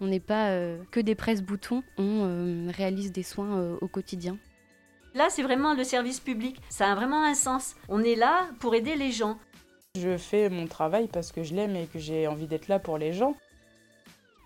On n'est pas que des presse-boutons, on réalise des soins au quotidien. Là, c'est vraiment le service public. Ça a vraiment un sens. On est là pour aider les gens. Je fais mon travail parce que je l'aime et que j'ai envie d'être là pour les gens.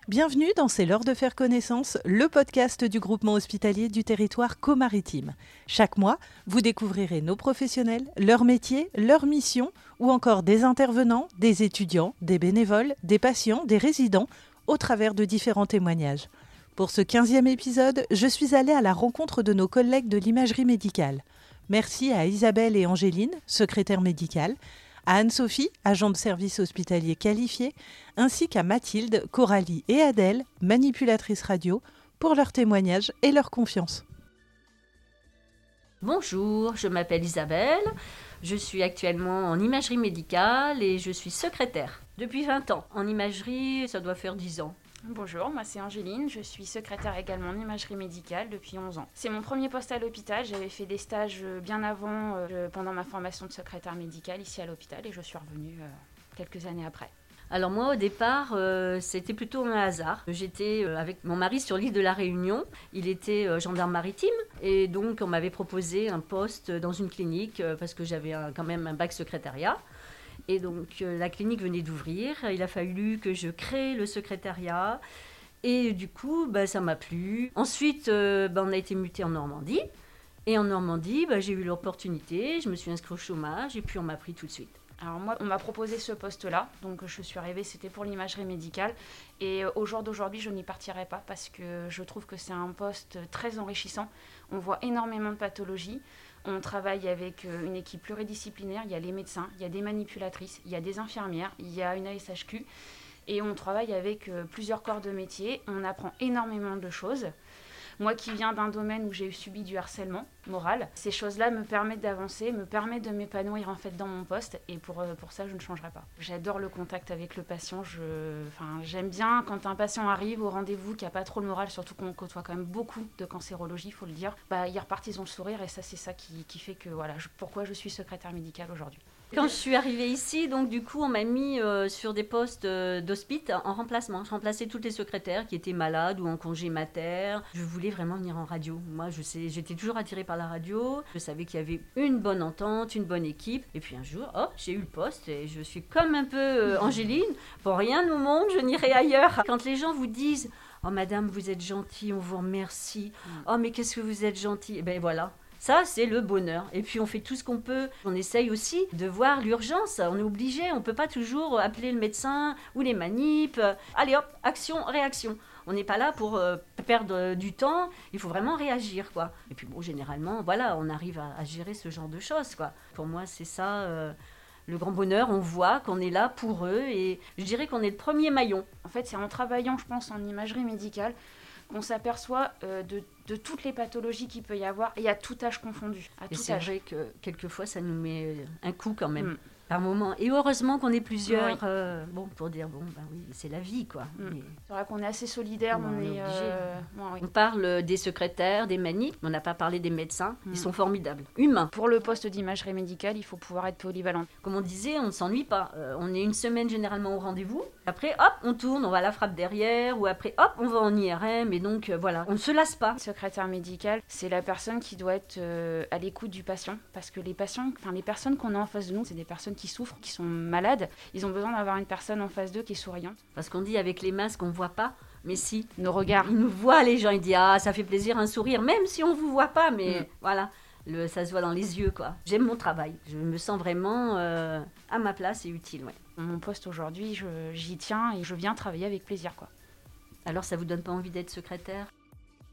Bienvenue dans C'est l'heure de faire connaissance, le podcast du groupement hospitalier du territoire co-maritime. Chaque mois, vous découvrirez nos professionnels, leurs métiers, leurs missions ou encore des intervenants, des étudiants, des bénévoles, des patients, des résidents au travers de différents témoignages. Pour ce 15e épisode, je suis allée à la rencontre de nos collègues de l'imagerie médicale. Merci à Isabelle et Angéline, secrétaires médicales, à Anne-Sophie, agent de service hospitalier qualifié, ainsi qu'à Mathilde, Coralie et Adèle, manipulatrices radio, pour leur témoignage et leur confiance. Bonjour, je m'appelle Isabelle, je suis actuellement en imagerie médicale et je suis secrétaire depuis 20 ans. En imagerie, ça doit faire 10 ans. Bonjour, moi c'est Angéline, je suis secrétaire également en imagerie médicale depuis 11 ans. C'est mon premier poste à l'hôpital, j'avais fait des stages euh, bien avant, euh, pendant ma formation de secrétaire médicale ici à l'hôpital et je suis revenue euh, quelques années après. Alors moi au départ c'était plutôt un hasard. J'étais avec mon mari sur l'île de la Réunion, il était gendarme maritime et donc on m'avait proposé un poste dans une clinique parce que j'avais quand même un bac secrétariat. Et donc euh, la clinique venait d'ouvrir, il a fallu que je crée le secrétariat. Et du coup, bah, ça m'a plu. Ensuite, euh, bah, on a été muté en Normandie. Et en Normandie, bah, j'ai eu l'opportunité, je me suis inscrite au chômage et puis on m'a pris tout de suite. Alors moi, on m'a proposé ce poste-là, donc je suis arrivée, c'était pour l'imagerie médicale. Et au jour d'aujourd'hui, je n'y partirai pas parce que je trouve que c'est un poste très enrichissant. On voit énormément de pathologies. On travaille avec euh, une équipe pluridisciplinaire. Il y a les médecins, il y a des manipulatrices, il y a des infirmières, il y a une ASHQ. Et on travaille avec euh, plusieurs corps de métier. On apprend énormément de choses. Moi qui viens d'un domaine où j'ai subi du harcèlement moral, ces choses-là me permettent d'avancer, me permettent de m'épanouir en fait dans mon poste et pour, euh, pour ça je ne changerai pas. J'adore le contact avec le patient, enfin, j'aime bien quand un patient arrive au rendez-vous qui n'a pas trop le moral, surtout qu'on côtoie quand même beaucoup de cancérologie, il faut le dire, bah, ils repartent, ils ont le sourire et ça c'est ça qui, qui, fait que voilà, pourquoi je suis secrétaire médicale aujourd'hui. Quand je suis arrivée ici, donc du coup, on m'a mis euh, sur des postes euh, en remplacement. Je remplaçais toutes les secrétaires qui étaient malades ou en congé mater. Je voulais vraiment venir en radio. Moi, je sais, j'étais toujours attirée par la radio. Je savais qu'il y avait une bonne entente, une bonne équipe. Et puis un jour, j'ai eu le poste et je suis comme un peu euh, Angéline. Pour rien au monde, je n'irai ailleurs. Quand les gens vous disent Oh madame, vous êtes gentille, on vous remercie. Oh mais qu'est-ce que vous êtes gentille? Eh ben voilà, ça, c'est le bonheur. Et puis on fait tout ce qu'on peut. On essaye aussi de voir l'urgence. On est obligé. On peut pas toujours appeler le médecin ou les manips. Allez hop, action, réaction. On n'est pas là pour euh, perdre du temps. Il faut vraiment réagir, quoi. Et puis bon, généralement, voilà, on arrive à, gérer ce genre de choses, quoi. Pour moi, c'est ça. Euh, le grand bonheur, on voit qu'on est là pour eux et je dirais qu'on est le premier maillon. En fait, c'est en travaillant, je pense, en imagerie médicale qu'on s'aperçoit euh, de de toutes les pathologies qu'il peut y avoir et à tout âge confondu. et c'est vrai que quelquefois ça nous met un coup quand même. Mm moment. Et heureusement qu'on est plusieurs, euh, bon, pour dire, bon, ben oui, c'est la vie, quoi. Mm. C'est vrai qu'on est assez solidaires, on, est... Euh, on parle des secrétaires, des manips, on n'a pas parlé des médecins, ils mm. sont formidables, humains. Pour le poste d'imagerie médicale, il faut pouvoir être polyvalent. Comme on disait, on ne s'ennuie pas. Euh, on est une semaine généralement au rendez-vous, après, hop, on tourne, on va à la frappe derrière, ou après, hop, on va en IRM, et donc, voilà, on ne se lasse pas. secrétaire médical, c'est la personne qui doit être à l'écoute du patient, parce que les patients, enfin, les personnes qu'on a en face de nous, c'est des personnes qui souffrent, qui sont malades, ils ont besoin d'avoir une personne en face d'eux qui est souriante. Parce qu'on dit avec les masques, on ne voit pas. Mais si, nos regards. Ils nous voient, les gens, ils disent Ah, ça fait plaisir un sourire, même si on ne vous voit pas, mais mm. voilà, le, ça se voit dans les yeux, quoi. J'aime mon travail, je me sens vraiment euh, à ma place et utile, ouais. Mon poste aujourd'hui, j'y tiens et je viens travailler avec plaisir, quoi. Alors, ça vous donne pas envie d'être secrétaire?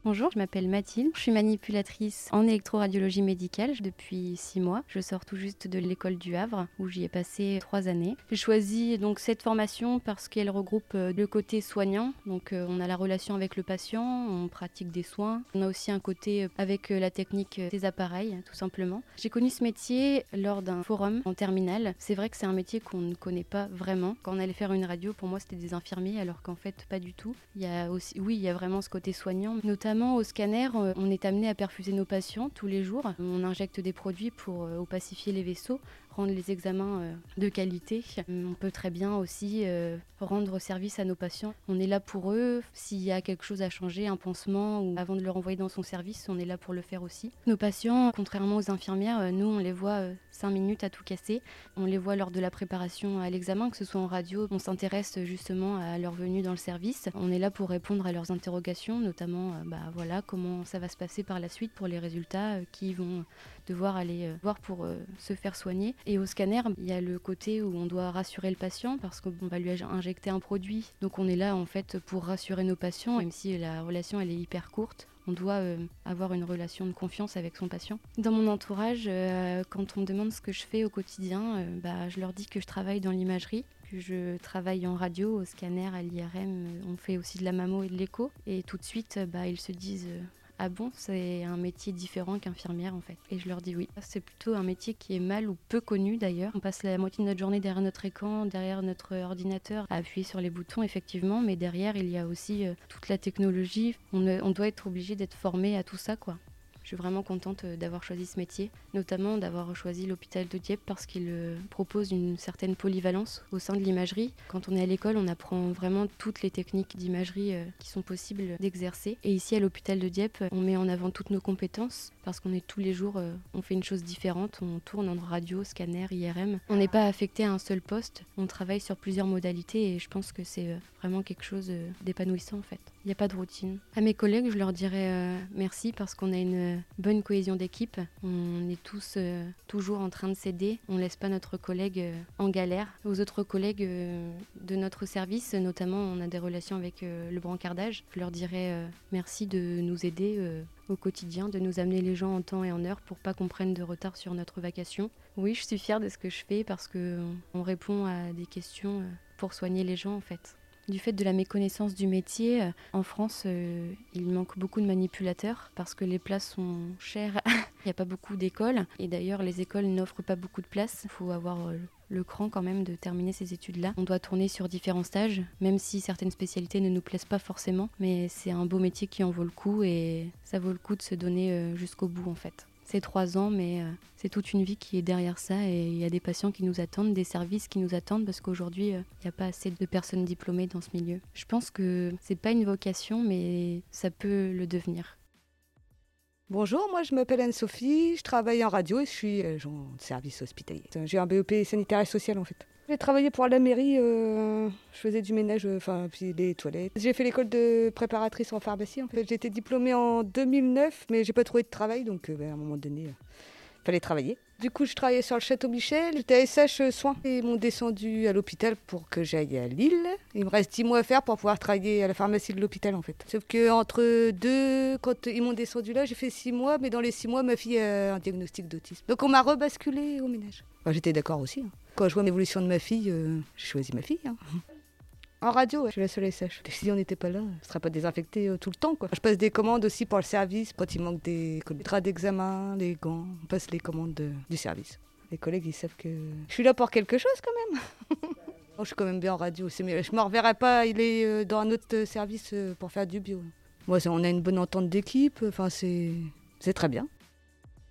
Bonjour, je m'appelle Mathilde. Je suis manipulatrice en électroradiologie médicale depuis six mois. Je sors tout juste de l'école du Havre où j'y ai passé trois années. J'ai choisi donc cette formation parce qu'elle regroupe euh, le côté soignant. Donc euh, on a la relation avec le patient, on pratique des soins. On a aussi un côté euh, avec la technique des appareils, tout simplement. J'ai connu ce métier lors d'un forum en terminale. C'est vrai que c'est un métier qu'on ne connaît pas vraiment. Quand on allait faire une radio, pour moi c'était des infirmiers, alors qu'en fait pas du tout. Il y a aussi, oui, il y a vraiment ce côté soignant, notamment au scanner, euh, on est amené à perfuser nos patients tous les jours. On injecte des produits pour euh, opacifier les vaisseaux, les examens de qualité. On peut très bien aussi rendre service à nos patients. On est là pour eux. S'il y a quelque chose à changer, un pansement ou avant de le renvoyer dans son service, on est là pour le faire aussi. Nos patients, contrairement aux infirmières, nous on les voit 5 minutes à tout casser. On les voit lors de la préparation à l'examen, que ce soit en radio. On s'intéresse justement à leur venue dans le service. On est là pour répondre à leurs interrogations, notamment bah, voilà, comment ça va se passer par la suite pour les résultats qui vont devoir aller euh, voir pour euh, se faire soigner. Au scanner, il y a le côté où on doit rassurer le patient parce qu'on va lui injecter un produit. Donc on est là en fait pour rassurer nos patients, même si la relation elle est hyper courte on doit euh, avoir une relation de confiance avec son patient. Dans mon entourage, quand on me demande ce que je fais au quotidien, bah, je leur dis que je travaille dans l'imagerie, que je travaille en radio, au scanner, à l'IRM, on fait aussi de la mammo et de l'écho. Et tout de suite, bah, ils se disent ah bon, c'est un métier différent qu'infirmière en fait. Et je leur dis oui. C'est plutôt un métier qui est mal ou peu connu d'ailleurs. On passe la moitié de notre journée derrière notre écran, derrière notre ordinateur, à appuyer sur les boutons effectivement, mais derrière il y a aussi euh, toute la technologie. On, on doit être obligé d'être formé à tout ça quoi. Je suis vraiment contente euh, d'avoir choisi ce métier, notamment d'avoir choisi l'hôpital de Dieppe parce qu'il euh, propose une certaine polyvalence au sein de l'imagerie. Quand on est à l'école, on apprend vraiment toutes les techniques d'imagerie euh, qui sont possibles d'exercer. Et ici, à l'hôpital de Dieppe, on met en avant toutes nos compétences parce qu'on est tous les jours, on fait une chose différente, on tourne en radio, scanner, IRM. On n'est pas affecté à un seul poste, on travaille sur plusieurs modalités et je pense que c'est vraiment quelque chose d'épanouissant en fait. Il n'y a pas de routine. À mes collègues, je leur dirais merci parce qu'on a une bonne cohésion d'équipe. On est tous euh, toujours en train de s'aider. On ne laisse pas notre collègue euh, en galère. Aux autres collègues euh, de notre service, notamment, on a des relations avec le brancardage. Je leur dirais merci de nous aider au quotidien, de nous amener les gens en temps et en heure pour pas qu'on prenne de retard sur notre vacation. Oui, je suis fière de ce que je fais parce que on répond à des questions pour soigner les gens en fait. Du fait de la méconnaissance du métier, euh, en France, euh, il manque beaucoup de manipulateurs parce que les places sont chères. il n'y a pas beaucoup d'écoles et d'ailleurs les écoles n'offrent pas beaucoup de places. Il faut avoir euh, le cran quand même de terminer ces études-là. On doit tourner sur différents stages, même si certaines spécialités ne nous plaisent pas forcément, mais c'est un beau métier qui en vaut le coup et ça vaut le coup de se donner jusqu'au bout en fait c'est trois ans, mais euh, c'est toute une vie qui est derrière ça et il y a des patients qui nous attendent, des services qui nous attendent parce qu'aujourd'hui, euh, il n'y a pas assez de personnes diplômées dans ce milieu. Je pense que c'est pas une vocation, mais ça peut le devenir. Bonjour, moi je m'appelle Anne-Sophie, je travaille en radio et je suis agent de service hospitalier. J'ai un BEP sanitaire et social en fait. J'ai travaillé pour la mairie, euh, je faisais du ménage, euh, enfin, puis les toilettes. J'ai fait l'école de préparatrice en pharmacie. En fait, j'ai été diplômée en 2009, mais j'ai pas trouvé de travail, donc euh, ben, à un moment donné, il fallait travailler. Du coup, je travaillais sur le château Michel, j'étais SH soins. Ils m'ont descendu à l'hôpital pour que j'aille à Lille. Il me reste 10 mois à faire pour pouvoir travailler à la pharmacie de l'hôpital en fait. Sauf que entre deux, quand ils m'ont descendu là, j'ai fait 6 mois, mais dans les 6 mois, ma fille a un diagnostic d'autisme. Donc on m'a rebasculé au ménage. J'étais d'accord aussi. Hein. Quand je vois l'évolution de ma fille, euh, j'ai choisi ma fille. Hein. En radio, je suis la seule SH. Si on n'était pas là, ne serait pas désinfecté euh, tout le temps. Quoi. Je passe des commandes aussi pour le service, quand il manque des draps d'examen, les gants. On passe les commandes du service. Les collègues, ils savent que je suis là pour quelque chose quand même. je suis quand même bien en radio. Je ne me reverrai pas il est euh, dans un autre service pour faire du bio. Moi, on a une bonne entente d'équipe. Enfin, c'est très bien.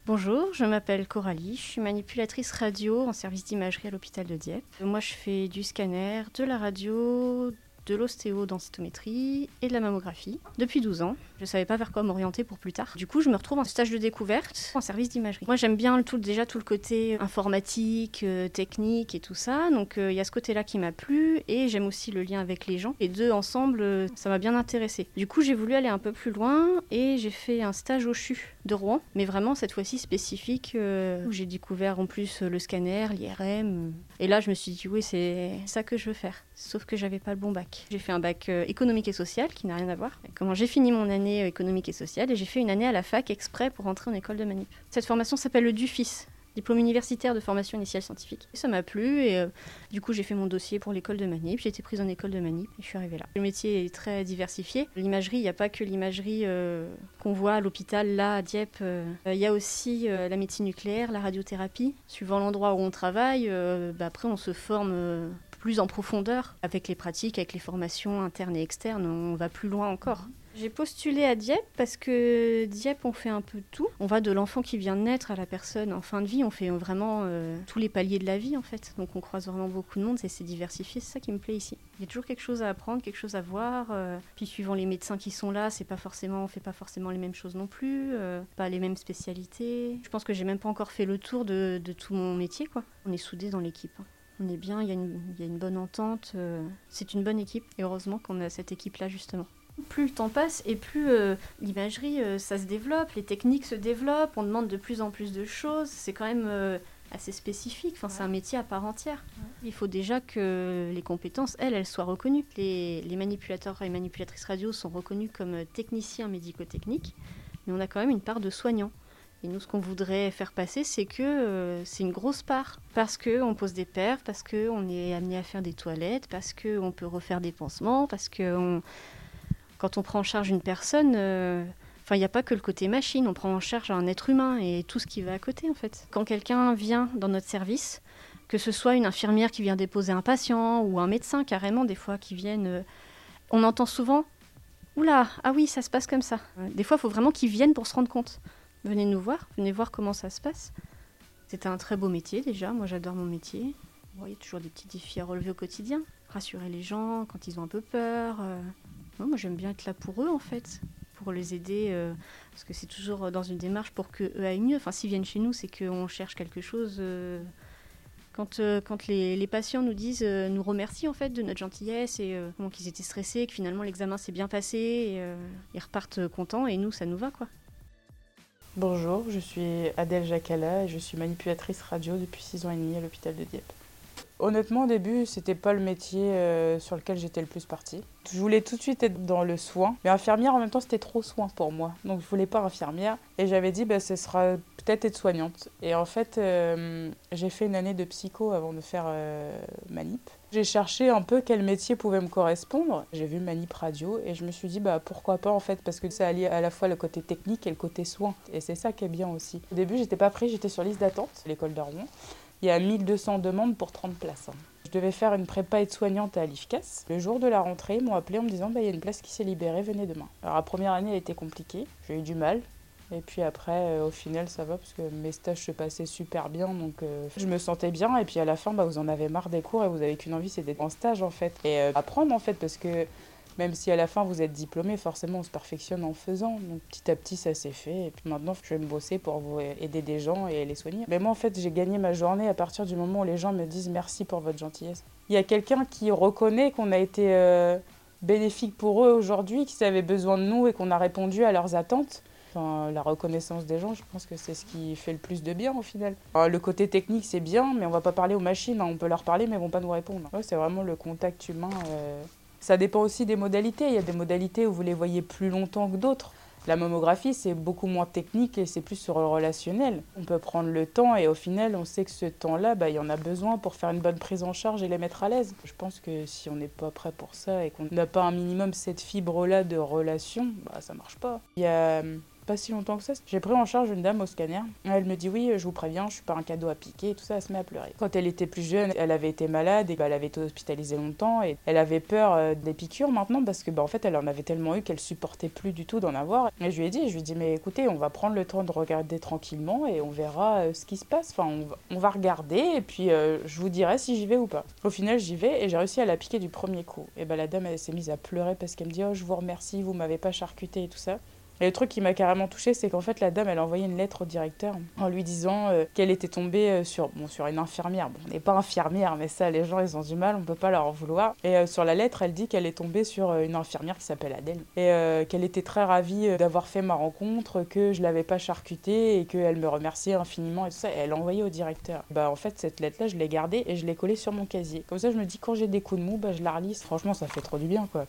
Bonjour, je m'appelle Coralie, je suis manipulatrice radio en service d'imagerie à l'hôpital de Dieppe. Moi, je fais du scanner, de la radio, de l'ostéodensitométrie et de la mammographie depuis 12 ans. Je ne savais pas vers quoi m'orienter pour plus tard. Du coup, je me retrouve en stage de découverte en service d'imagerie. Moi, j'aime bien déjà tout le côté informatique, euh, technique et tout ça. Donc, euh, il y a ce côté-là qui m'a plu et j'aime aussi le lien avec les gens. Et deux ensemble, euh, ça m'a bien intéressé. Du coup, j'ai voulu aller un peu plus loin et j'ai fait un stage au CHU de Rouen, mais vraiment cette fois-ci spécifique où j'ai découvert en plus le scanner, l'IRM. Et là, je me suis dit, oui, c'est ça que je veux faire. Sauf que j'avais pas le bon bac. J'ai fait un bac économique et social qui n'a rien à voir. comment j'ai fini mon année euh, économique et sociale et j'ai fait une année à la fac exprès pour rentrer en école de manip. Cette formation s'appelle le DUFIS, diplôme universitaire de formation initiale scientifique. ça m'a plu et euh, du coup j'ai fait mon dossier pour l'école de manip. J'ai été prise en école de manip et je suis arrivée là. Le métier est très diversifié. L'imagerie, il n'y a pas que l'imagerie qu'on voit à l'hôpital là à Dieppe. Il y a aussi la médecine nucléaire, la radiothérapie. Suivant l'endroit où on travaille, bah, après on se forme plus en profondeur avec les pratiques, avec les formations internes et externes. On va plus loin encore. J'ai postulé à Dieppe parce que Dieppe, on fait un peu tout. On va de l'enfant qui vient de naître à la personne en fin de vie. On fait vraiment euh, tous les paliers de la vie, en fait. Donc on croise vraiment beaucoup de monde et c'est diversifié. C'est ça qui me plaît ici. Il y a toujours quelque chose à apprendre, quelque chose à voir. euh, puis suivant les médecins qui sont là, c'est pas forcément, on fait pas forcément les mêmes choses non plus, euh, pas les mêmes spécialités. Je pense que j'ai même pas encore fait le tour de, tout mon métier, quoi. On est soudés dans l'équipe. hein. On est bien, il y, a une- bonne entente. c'est une bonne équipe et heureusement qu'on a cette équipe-là justement. Plus le temps passe et plus euh, l'imagerie, euh, ça se développe, les techniques se développent, on demande de plus en plus de choses. C'est quand même euh, assez spécifique, enfin, c'est un métier à part entière. Il faut déjà que les compétences, elles, elles soient reconnues. Les, les manipulateurs et manipulatrices radio sont reconnus comme techniciens médico-techniques, mais on a quand même une part de soignants. Et nous, ce qu'on voudrait faire passer, c'est que euh, c'est une grosse part. Parce qu'on pose des perfs, parce qu'on est amené à faire des toilettes, parce qu'on peut refaire des pansements, parce que on- quand on prend en charge une personne, euh, il n'y a pas que le côté machine, on prend en charge un être humain et tout ce qui va à côté, en fait. Quand quelqu'un vient dans notre service, que ce soit une infirmière qui vient déposer un patient ou un médecin carrément, des fois, qui viennent... euh, on entend souvent Oula, ah oui, ça se passe comme ça. Des fois, il faut vraiment qu'ils viennent pour se rendre compte. Venez nous voir, venez voir comment ça se passe. C'est un très beau métier déjà, moi j'adore mon métier. Il y a toujours des petits défis à relever au quotidien. Rassurer les gens quand ils ont un peu peur. euh. Moi j'aime bien être là pour eux en fait, pour les aider, euh, parce que c'est toujours dans une démarche pour qu'eux aillent mieux. Enfin, s'ils viennent chez nous, c'est qu'on cherche quelque chose. euh, Quand, euh, quand les, patients nous disent, nous remercient en fait de notre gentillesse et comment qu'ils étaient stressés, que finalement l'examen s'est bien passé, et, ils repartent contents et nous ça nous va quoi. Bonjour, je suis Adèle Jacala et je suis manipulatrice radio depuis 6 ans et demi à l'hôpital de Dieppe. Honnêtement, au début, c'était pas le métier euh, sur lequel j'étais le plus partie. Je voulais tout de suite être dans le soin, mais infirmière en même temps, c'était trop soin pour moi. Donc je voulais pas infirmière et j'avais dit bah ce sera peut-être être soignante. Et en fait, euh, j'ai fait une année de psycho avant de faire euh, manip. J'ai cherché un peu quel métier pouvait me correspondre. J'ai vu manip radio et je me suis dit bah pourquoi pas en fait parce que ça allie à la fois le côté technique et le côté soin et c'est ça qui est bien aussi. Au début, j'étais pas prise, j'étais sur liste d'attente, l'école de. Il y a 1200 demandes pour 30 places. hein. Je devais faire une prépa aide-soignante à l'IFCAS. Le jour de la rentrée, ils m'ont appelé en me disant bah, il y a une place qui s'est libérée, venez demain. Alors la première année, elle était compliquée, j'ai eu du mal. Et puis après, euh, au final, ça va parce que mes stages se passaient super bien, donc euh, je me sentais bien. Et puis à la fin, bah, vous en avez marre des cours et vous avez qu'une envie, c'est d'être en stage en fait. Et euh, apprendre en fait, parce que même si à la fin vous êtes diplômé, forcément on se perfectionne en faisant. Donc petit à petit ça s'est fait. Et puis maintenant je vais me bosser pour aider des gens et les soigner. Mais moi en fait j'ai gagné ma journée à partir du moment où les gens me disent merci pour votre gentillesse. Il y a quelqu'un qui reconnaît qu'on a été euh, bénéfique pour eux aujourd'hui, qu'ils avaient besoin de nous et qu'on a répondu à leurs attentes. La reconnaissance des gens, je pense que c'est ce qui fait le plus de bien au final. Le côté technique, c'est bien, mais on va pas parler aux machines. hein. On peut leur parler, mais elles vont pas nous répondre. C'est vraiment le contact humain. euh. Ça dépend aussi des modalités. Il y a des modalités où vous les voyez plus longtemps que d'autres. La mammographie, c'est beaucoup moins technique et c'est plus sur le relationnel. On peut prendre le temps et au final, on sait que ce temps-là, bah, il y en a besoin pour faire une bonne prise en charge et les mettre à l'aise. Je pense que si on n'est pas prêt pour ça et qu'on n'a pas un minimum cette fibre-là de relation, bah, ça marche pas. Il y a hum, pas si longtemps que ça, j'ai pris en charge une dame au scanner. Elle me dit oui, je vous préviens, je suis pas un cadeau à piquer et tout ça, elle se met à pleurer. Quand elle était plus jeune, elle avait été malade et bah, elle avait été hospitalisée longtemps et elle avait peur euh, des piqûres maintenant parce que bah, en fait elle en avait tellement eu qu'elle supportait plus du tout d'en avoir. Et je lui ai dit, je lui ai dit mais écoutez, on va prendre le temps de regarder tranquillement et on verra euh, ce qui se passe. Enfin, on va, regarder et puis euh, je vous dirai si j'y vais ou pas. Au final, j'y vais et j'ai réussi à la piquer du premier coup. Et bah la dame elle s'est mise à pleurer parce qu'elle me dit oh je vous remercie, vous m'avez pas charcuté et tout ça. Et le truc qui m'a carrément touchée, c'est qu'en fait, la dame, elle a envoyé une lettre au directeur en lui disant euh, qu'elle était tombée euh, sur, bon, sur une infirmière. Bon, on n'est pas infirmière, mais ça, les gens, ils ont du mal, on peut pas leur en vouloir. Et euh, sur la lettre, elle dit qu'elle est tombée sur une infirmière qui s'appelle Adèle. Et qu'elle était très ravie d'avoir fait ma rencontre, que je l'avais pas charcutée et qu'elle me remerciait infiniment et tout ça. Et elle l'a envoyé au directeur. Bah, en fait, cette lettre-là, je l'ai gardée et je l'ai collée sur mon casier. Comme ça, je me dis, quand j'ai des coups de mou, bah, je la relise. Franchement, ça fait trop du bien, quoi.